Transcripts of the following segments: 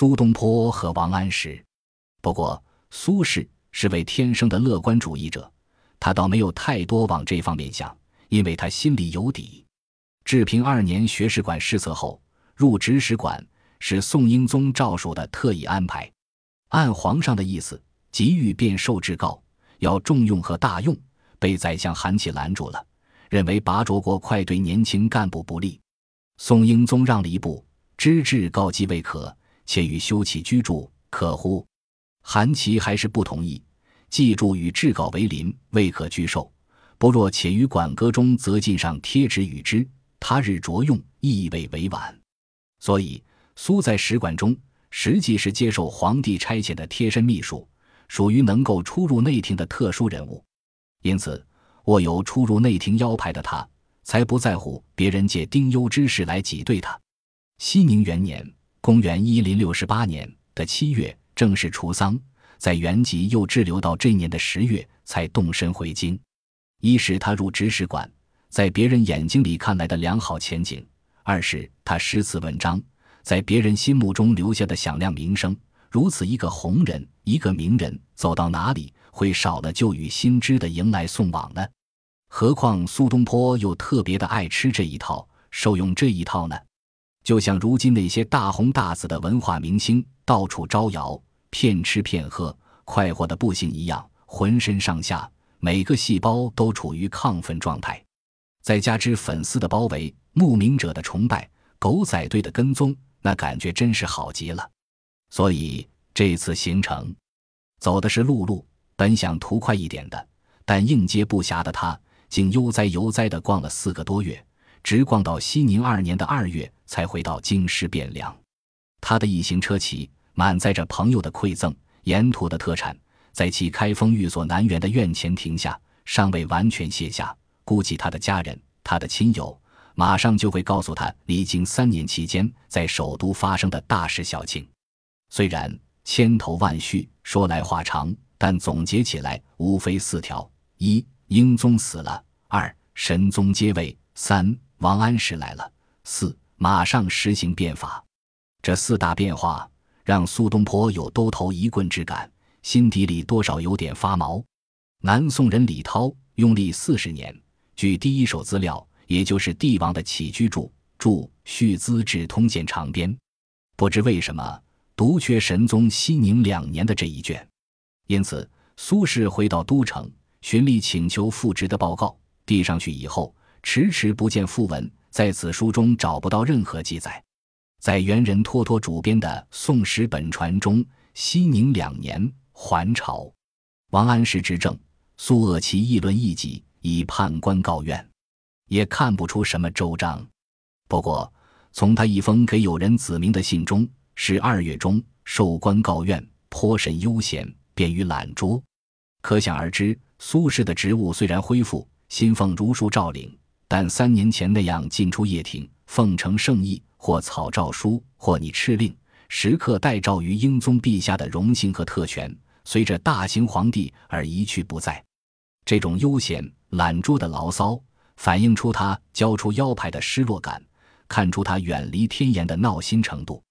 苏东坡和王安石。不过，苏轼是位天生的乐观主义者，他倒没有太多往这方面想，因为他心里有底。治平二年学士馆失策后，入直史馆是宋英宗诏书的特意安排，按皇上的意思，急欲便受制告，要重用和大用，被宰相韩琦拦住了，认为拔擢国快对年轻干部不利。宋英宗让了一步，知制告即未可，且与修葺居住，可乎？韩琦还是不同意，记住与制稿为邻，未可拒受。不若且于馆阁中则进上贴纸与之，他日着用，亦未委婉。所以苏在使馆中，实际是接受皇帝差遣的贴身秘书，属于能够出入内廷的特殊人物。因此，握有出入内廷腰牌的他，才不在乎别人借丁忧之事来挤兑他。熙宁元年（公元一零六八年）的七月。正式除丧，在原籍又滞留到这年的十月，才动身回京。一是他入直使馆，在别人眼睛里看来的良好前景；二是他诗词文章在别人心目中留下的响亮名声。如此一个红人，一个名人，走到哪里会少了旧与新知的迎来送往呢？何况苏东坡又特别的爱吃这一套，受用这一套呢？就像如今那些大红大紫的文化明星，到处招摇。骗吃骗喝，快活的不行一样，浑身上下每个细胞都处于亢奋状态，再加之粉丝的包围、慕名者的崇拜、狗仔队的跟踪，那感觉真是好极了。所以这次行程走的是陆路，本想图快一点的，但应接不暇的他，竟悠哉悠哉的逛了四个多月，直逛到熙宁二年的二月，才回到京师汴梁。他的一行车骑。满载着朋友的馈赠、沿途的特产，在其开封寓所南园的院前停下，尚未完全卸下。估计他的家人、他的亲友，马上就会告诉他，历经三年期间在首都发生的大事小情。虽然千头万绪，说来话长，但总结起来无非四条：一、英宗死了；二、神宗接位；三、王安石来了；四、马上实行变法。这四大变化。让苏东坡有兜头一棍之感，心底里多少有点发毛。南宋人李涛用历四十年，据第一手资料，也就是帝王的起居注注《续资治通鉴长编》，不知为什么独缺神宗熙宁两年的这一卷，因此苏轼回到都城，循例请求复职的报告递上去以后，迟迟不见复文，在此书中找不到任何记载。在元人托托主编的《宋史本传》中，熙宁两年还朝，王安石执政，苏鄂其议论异己，以判官告怨，也看不出什么周章。不过，从他一封给友人子明的信中，是二月中受官告怨，颇甚悠闲，便于懒拙。可想而知，苏轼的职务虽然恢复，新俸如数照领，但三年前那样进出掖庭，奉承圣意。或草诏书，或拟敕令，时刻待诏于英宗陛下的荣幸和特权，随着大行皇帝而一去不在。这种悠闲懒惰的牢骚，反映出他交出腰牌的失落感，看出他远离天颜的闹心程度。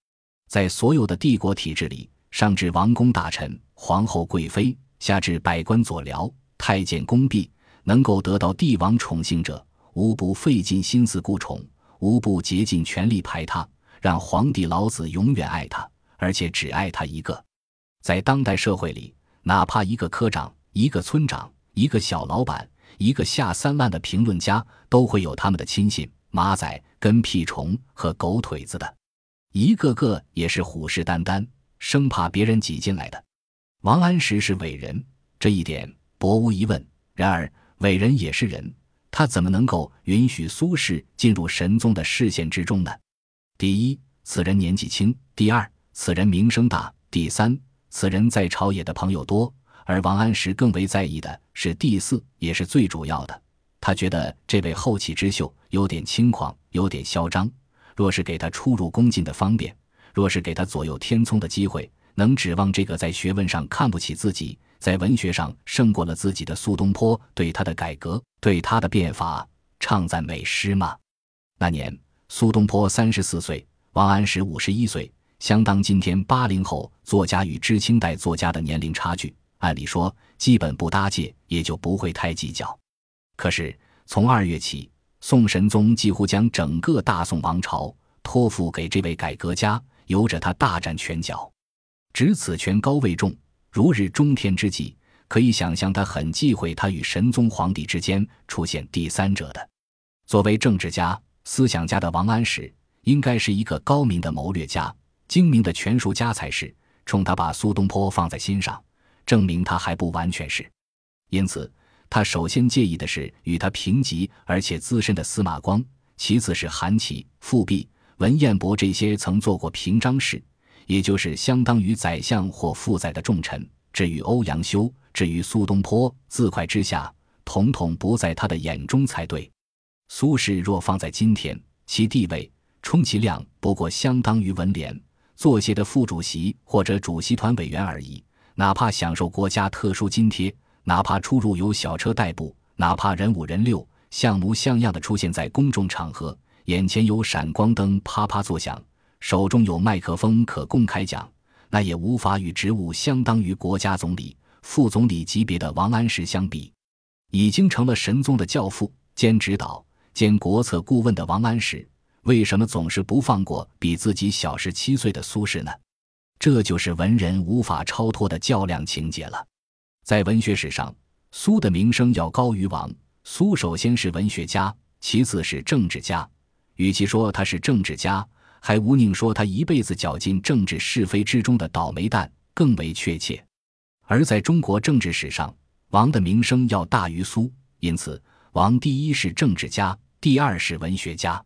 在所有的帝国体制里，上至王公大臣、皇后贵妃，下至百官佐僚、太监宫婢，能够得到帝王宠幸者，无不费尽心思顾宠。无不竭尽全力排他，让皇帝老子永远爱他，而且只爱他一个。在当代社会里，哪怕一个科长、一个村长、一个小老板、一个下三滥的评论家，都会有他们的亲信、马仔、跟屁虫和狗腿子的，一个个也是虎视眈眈，生怕别人挤进来的。王安石是伟人，这一点薄无疑问。然而，伟人也是人。他怎么能够允许苏轼进入神宗的视线之中呢？第一，此人年纪轻；第二，此人名声大；第三，此人在朝野的朋友多。而王安石更为在意的是第四，也是最主要的。他觉得这位后起之秀有点轻狂，有点嚣张。若是给他出入宫禁的方便，若是给他左右天聪的机会，能指望这个在学问上看不起自己？在文学上胜过了自己的苏东坡，对他的改革、对他的变法唱赞美诗吗？那年苏东坡三十四岁，王安石五十一岁，相当今天八零后作家与知青代作家的年龄差距。按理说，基本不搭界，也就不会太计较。可是从二月起，宋神宗几乎将整个大宋王朝托付给这位改革家，由着他大展拳脚，执此权高位重，如日中天之际，可以想象他很忌讳他与神宗皇帝之间出现第三者的。作为政治家、思想家的王安石，应该是一个高明的谋略家、精明的权术家才是。冲他把苏东坡放在心上。证明他还不完全是，因此他首先介意的是与他平级而且资深的司马光，其次是韩琦、富弼、文彦博这些曾做过平章事，也就是相当于宰相或副宰的重臣。至于欧阳修，至于苏东坡，自快之下，统统不在他的眼中才对。苏轼若放在今天，其地位充其量不过相当于文联作协的副主席或者主席团委员而已。哪怕享受国家特殊津贴，哪怕出入有小车代步，哪怕人五人六，像模像样的出现在公众场合，眼前有闪光灯啪啪作响，手中有麦克风可公开讲，那也无法与职务相当于国家总理、副总理级别的王安石相比。已经成了神宗的教父兼指导兼国策顾问的王安石，为什么总是不放过比自己小十七岁的苏轼呢？这就是文人无法超脱的较量情节了。在文学史上，苏的名声要高于王。苏首先是文学家，其次是政治家。与其说他是政治家，还无宁说他一辈子搅进政治是非之中的倒霉蛋更为确切。而在中国政治史上，王的名声要大于苏，因此王第一是政治家，第二是文学家。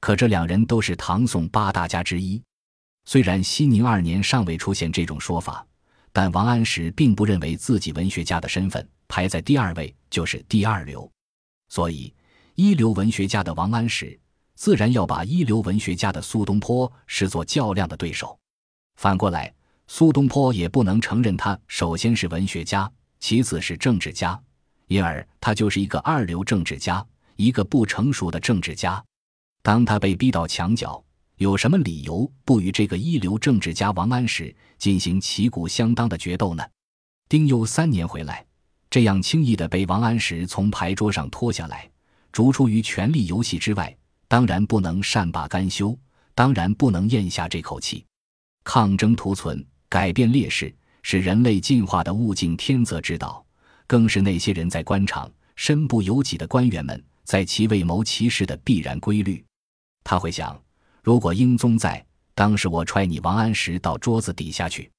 可这两人都是唐宋八大家之一。虽然熙宁二年尚未出现这种说法，但王安石并不认为自己文学家的身份排在第二位就是第二流，所以一流文学家的王安石自然要把一流文学家的苏东坡视作较量的对手。反过来，苏东坡也不能承认他首先是文学家，其次是政治家，因而他就是一个二流政治家，一个不成熟的政治家。当他被逼到墙角。有什么理由不与这个一流政治家王安石进行旗鼓相当的决斗呢？丁忧三年回来，这样轻易的被王安石从牌桌上拖下来，逐出于权力游戏之外，当然不能善罢甘休，当然不能咽下这口气。抗争图存，改变劣势，是人类进化的物竞天择之道，更是那些人在官场身不由己的官员们在其位谋其事的必然规律。他会想。如果英宗在，当时我踹你王安石到桌子底下去。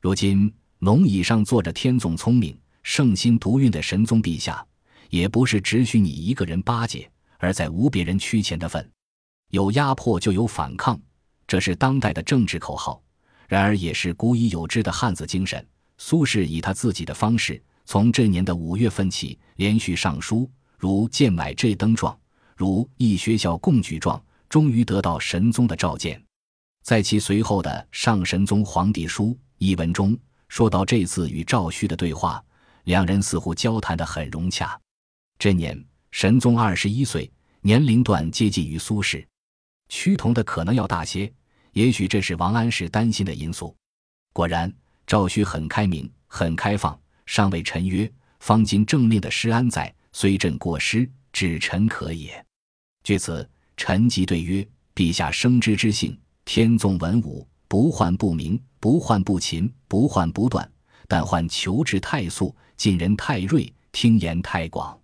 如今龙椅上坐着天纵聪明、圣心独运的神宗陛下，也不是只许你一个人巴结，而在无别人趋前的份。有压迫就有反抗，这是当代的政治口号，然而也是古已有之的汉子精神。苏轼以他自己的方式，从这年的五月份起，连续上书，如建买这灯状，如议学校贡举状。终于得到神宗的召见，在其随后的《上神宗皇帝书》一文中，说到这次与赵顼的对话，两人似乎交谈得很融洽。这年神宗二十一岁，年龄段接近于苏轼，趋同的可能要大些，也许这是王安石担心的因素。果然，赵顼很开明，很开放，上谓臣曰：“方今政令的施安在，虽朕过失，指臣可也。”据此。臣即对曰：“陛下生之之性，天纵文武，不患不明，不患不勤，不患不断，但患求治太速，近人太锐，听言太广。”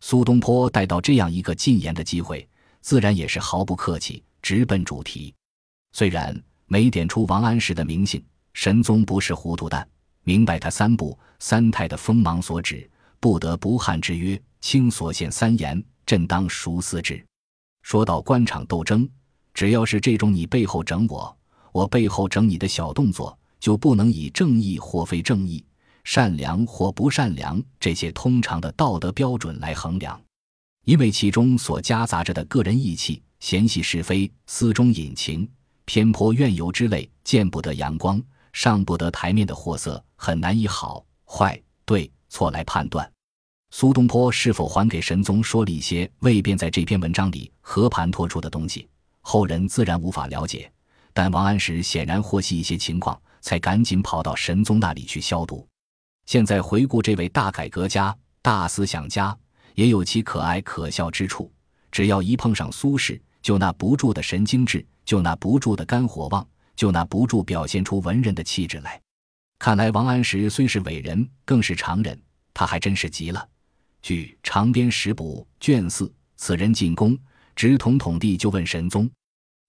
苏东坡带到这样一个进言的机会，自然也是毫不客气，直奔主题。虽然没点出王安石的名姓，神宗不是糊涂蛋，明白他三不三太的锋芒所指，不得不汗之曰：“卿所献三言，朕当熟思之。”说到官场斗争，只要是这种你背后整我，我背后整你的小动作，就不能以正义或非正义、善良或不善良这些通常的道德标准来衡量，因为其中所夹杂着的个人义气、嫌隙是非、私中隐情、偏颇怨尤之类见不得阳光、上不得台面的货色，很难以好坏、对错来判断。苏东坡是否还给神宗说了一些未便在这篇文章里和盘托出的东西，后人自然无法了解。但王安石显然获悉一些情况，才赶紧跑到神宗那里去消毒。现在回顾这位大改革家、大思想家，也有其可爱可笑之处。只要一碰上苏轼，就那不住的神经质，就那不住的肝火旺，就那不住表现出文人的气质来。看来王安石虽是伟人，更是常人，他还真是急了。据《长编十补》卷四，此人进宫，直统统地就问神宗：“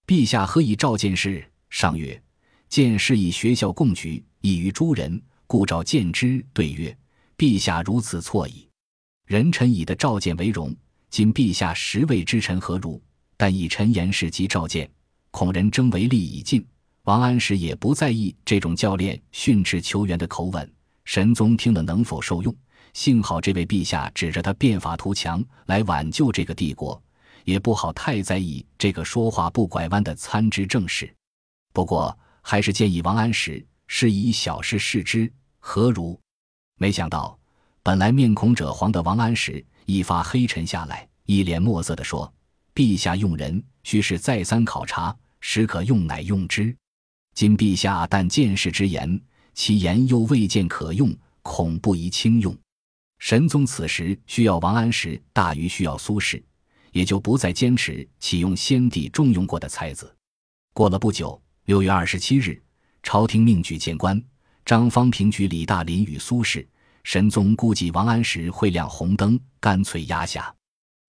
陛下何以召见师？”上曰：“见师以学校共举，异于诸人，故召见之。”对曰：“陛下如此错矣。人臣以的召见为荣。今陛下实位之臣何如？但以臣言事及召见，恐人争为利已尽。”王安石也不在意这种教练训斥球员的口吻。神宗听了能否受用？幸好这位陛下指着他变法图强来挽救这个帝国，也不好太在意这个说话不拐弯的参知政事。不过还是建议王安石是以小事示之，何如？没想到本来面孔赭黄的王安石一发黑沉下来，一脸墨色地说：“陛下用人须是再三考察，时可用乃用之。今陛下但见事之言，其言又未见可用，恐不宜轻用。”神宗此时需要王安石大于需要苏轼，也就不再坚持启用先帝重用过的才子。过了不久，六月二十七日，朝廷命举谏官张方平举李大林与苏轼。神宗估计王安石会亮红灯，干脆压下。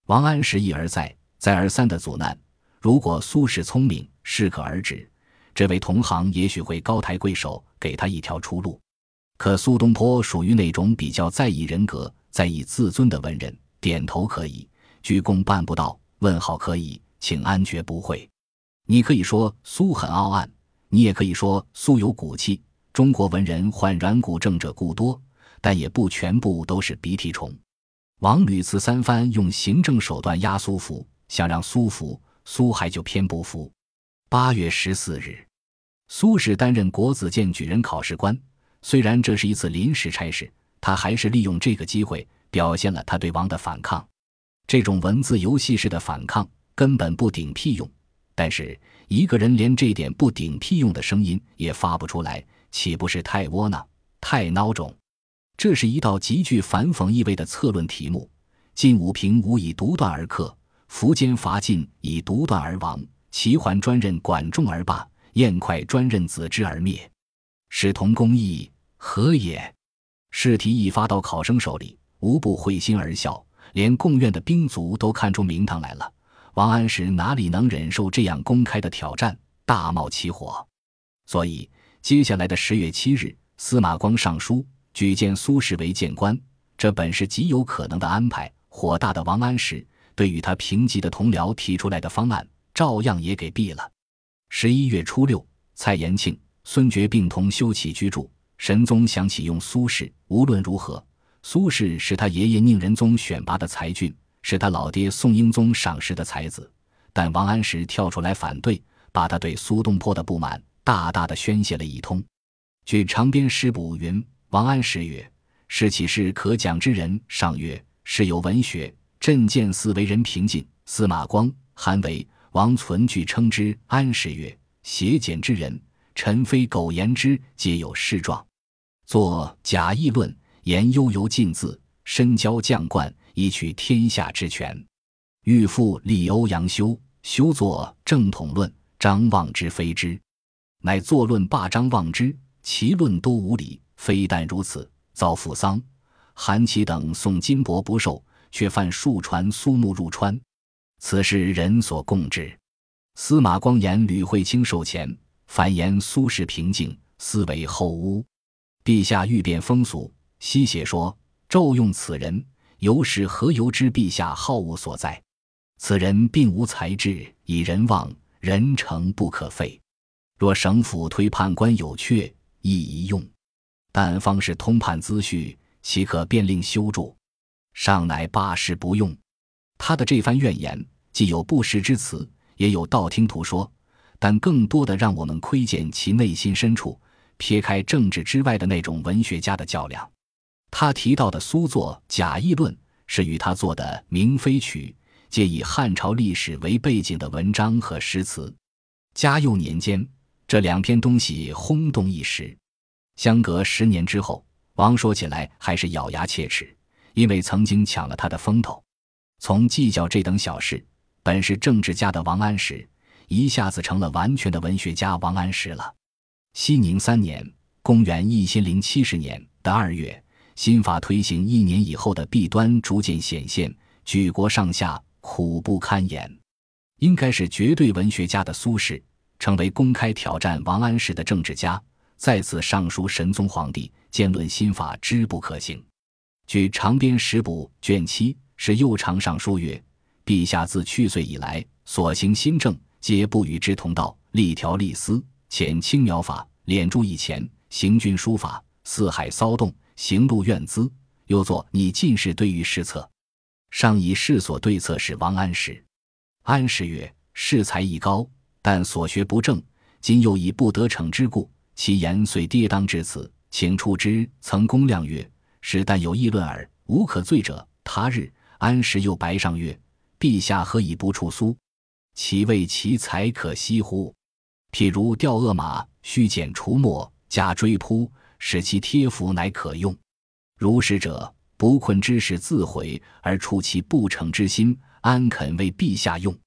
王安石一而再、再而三的阻难。如果苏轼聪明，适可而止，这位同行也许会高抬贵手，给他一条出路。可苏东坡属于那种比较在意人格、在意自尊的文人，点头可以，鞠躬办不到，问好可以，请安绝不会。你可以说苏很傲岸，你也可以说苏有骨气。中国文人患软骨症者固多，但也不全部都是鼻涕虫。王屡次三番用行政手段压苏福，想让苏福，苏还就偏不服。八月十四日，苏轼担任国子监举人考试官。虽然这是一次临时差事，他还是利用这个机会表现了他对王的反抗。这种文字游戏式的反抗根本不顶屁用，但是一个人连这点不顶屁用的声音也发不出来，岂不是太窝囊、太孬种？这是一道极具反讽意味的策论题目。晋武平无以独断而克，苻坚伐晋以独断而亡，齐桓专任管仲而罢，晏快专任子之而灭，使同公义。何也？试题一发到考生手里，无不会心而笑，连贡院的兵卒都看出名堂来了。王安石哪里能忍受这样公开的挑战，大冒起火。所以，接下来的十月七日，司马光上书举荐苏轼为谏官，这本是极有可能的安排。火大的王安石对与他平级的同僚提出来的方案，照样也给毙了。十一月初六，蔡延庆、孙觉并同修起居住。神宗想启用苏轼，无论如何，苏轼是他爷爷宁仁宗选拔的才俊，是他老爹宋英宗赏识的才子。但王安石跳出来反对，把他对苏东坡的不满大大的宣泄了一通。据《长编诗补》云：“王安石曰：‘是岂是可讲之人？’上曰：‘是有文学，朕见似为人平静。’司马光、韩维、王存俱称之。安石曰：‘写简之人，臣非苟言之，皆有事状。’”作假议论，言悠游尽字，深交将冠，以取天下之权。欲复立欧阳修，修作正统论，张望之非之，乃作论罢张望之，其论多无理。非但如此，遭扶丧，韩琦等送金帛不受，却犯数船苏木入川。此事人所共知。司马光言吕惠卿受钱，反言苏轼平静，思为后污。陛下欲变风俗，西写说骤用此人，由是何由之？陛下好恶所在。此人并无才智，以人望，人诚不可废。若省府推判官有缺，亦宜用。但方是通判资序，岂可便令修筑？尚乃罢事不用。他的这番怨言，既有不实之词，也有道听途说，但更多的让我们窥见其内心深处。撇开政治之外的那种文学家的较量，他提到的苏作《假议论》是与他做的《明妃曲》皆以汉朝历史为背景的文章和诗词。嘉佑年间，这两篇东西轰动一时。相隔十年之后，王说起来还是咬牙切齿，因为曾经抢了他的风头。从计较这等小事，本是政治家的王安石，一下子成了完全的文学家王安石了。熙宁三年（公元一千零七十年）的二月，新法推行一年以后的弊端逐渐显现，举国上下苦不堪言。应该是绝对文学家的苏轼，成为公开挑战王安石的政治家。再次上书神宗皇帝，见论新法之不可行。据《长编十补》卷七，是右长上书曰：“陛下自去岁以来所行新政，皆不与之同道。立条立司，遣青苗法，敛著一钱，行军书法，四海骚动，行路怨资。又作拟进士对于施策，上以世所对策是王安石。安石曰：士才艺高，但所学不正，今又以不得逞之故。”其言遂跌宕至此，请出之。曾公亮曰：“是但有议论耳，无可罪者。”他日，安石又白上曰：“陛下何以不处苏？其为其才可惜乎？譬如调恶马，须剪除墨，加追扑，使其贴服，乃可用。如是者，不困之事自毁，而出其不成之心，安肯为陛下用？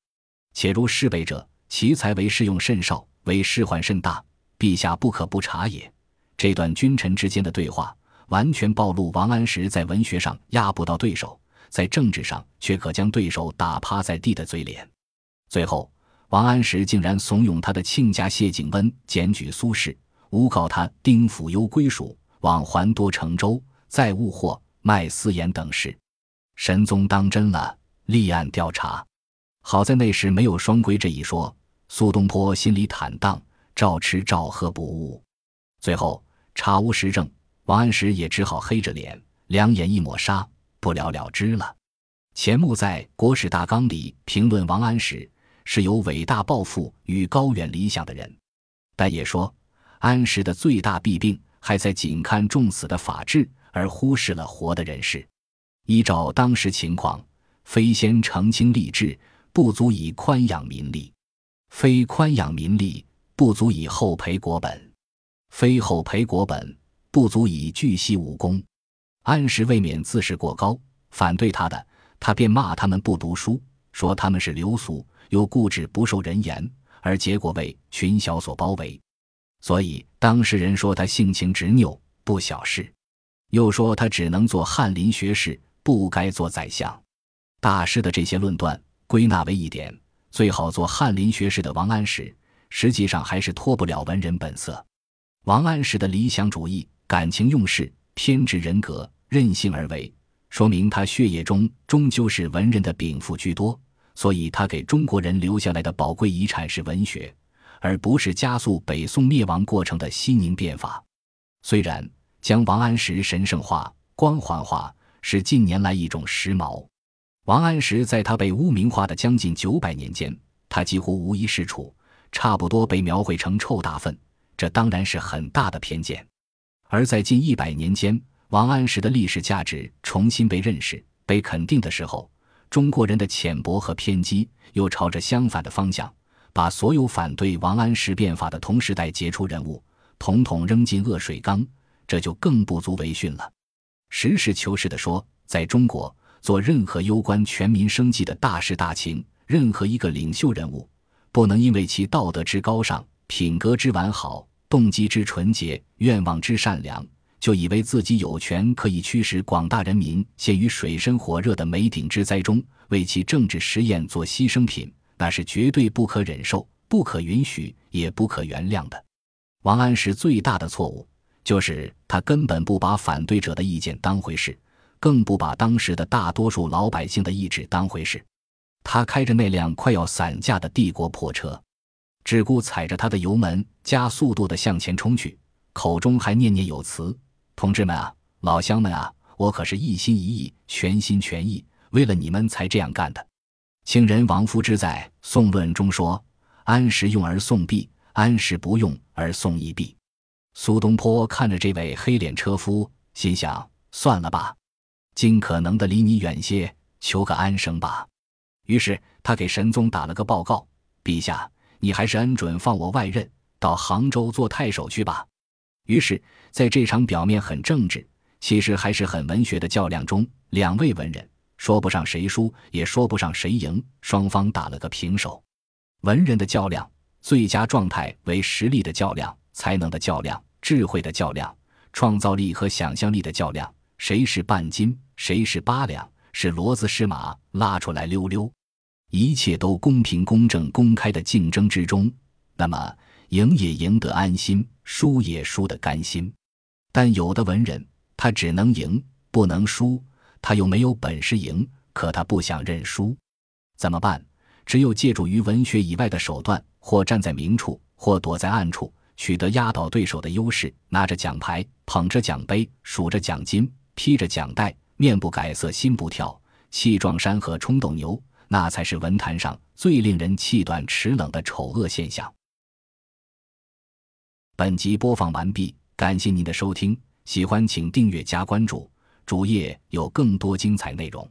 且如侍北者，其才为适用甚少，为事患甚大。”陛下不可不察也。这段君臣之间的对话，完全暴露王安石在文学上压不到对手，在政治上却可将对手打趴在地的嘴脸。最后，王安石竟然怂恿他的亲家谢景温检举苏轼，诬告他丁府幽归属，往还多成州，再误货卖私盐等事。神宗当真了，立案调查。好在那时没有双规这一说，苏东坡心里坦荡。照吃照喝不误，最后查无实证，王安石也只好黑着脸，两眼一抹纱，不了了之了。钱穆在《国史大纲》里评论王安石是有伟大抱负与高远理想的人，但也说安石的最大弊病还在仅看重死的法治，而忽视了活的人事。依照当时情况，非先澄清吏治，不足以宽养民力；非宽养民力。不足以厚培国本，非厚培国本，不足以巨细武功。安石未免自视过高，反对他的，他便骂他们不读书，说他们是流俗，又固执不受人言，而结果为群小所包围。所以当事人说他性情执拗，不小事，又说他只能做翰林学士，不该做宰相。大师的这些论断归纳为一点：最好做翰林学士的王安石。实际上还是脱不了文人本色。王安石的理想主义、感情用事、偏执人格、任性而为，说明他血液中终究是文人的禀赋居多。所以他给中国人留下来的宝贵遗产是文学，而不是加速北宋灭亡过程的西宁变法。虽然将王安石神圣化、光环化是近年来一种时髦，王安石在他被污名化的将近九百年间，他几乎无一是处。差不多被描绘成臭大粪，这当然是很大的偏见。而在近一百年间，王安石的历史价值重新被认识、被肯定的时候，中国人的浅薄和偏激又朝着相反的方向，把所有反对王安石变法的同时代杰出人物统统扔进恶水缸，这就更不足为训了。实事求是地说，在中国做任何攸关全民生计的大事大情，任何一个领袖人物。不能因为其道德之高尚、品格之完好、动机之纯洁、愿望之善良，就以为自己有权可以驱使广大人民陷于水深火热的煤顶之灾中，为其政治实验做牺牲品，那是绝对不可忍受、不可允许、也不可原谅的。王安石最大的错误，就是他根本不把反对者的意见当回事，更不把当时的大多数老百姓的意志当回事。他开着那辆快要散架的帝国破车，只顾踩着他的油门加速度的向前冲去，口中还念念有词：“同志们啊，老乡们啊，我可是一心一意、全心全意，为了你们才这样干的。”清人王夫之在《宋论》中说：“安时用而宋币，安时不用而宋亦弊。”苏东坡看着这位黑脸车夫，心想：“算了吧，尽可能的离你远些，求个安生吧。”于是他给神宗打了个报告：“陛下，你还是恩准放我外任，到杭州做太守去吧。于是，在这场表面很政治，其实还是很文学的较量中，两位文人说不上谁输，也说不上谁赢，双方打了个平手。文人的较量，最佳状态为实力的较量、才能的较量、智慧的较量、创造力和想象力的较量。谁是半斤，谁是八两，是骡子是马，拉出来溜溜。一切都公平、公正、公开的竞争之中，那么赢也赢得安心，输也输得甘心。但有的文人，他只能赢，不能输，他又没有本事赢，可他不想认输，怎么办？只有借助于文学以外的手段，或站在明处，或躲在暗处，取得压倒对手的优势，拿着奖牌，捧着奖杯，数着奖金，披着奖带，面不改色心不跳，气壮山河冲斗牛。那才是文坛上最令人气短齿冷的丑恶现象。本集播放完毕，感谢您的收听，喜欢请订阅加关注，主页有更多精彩内容。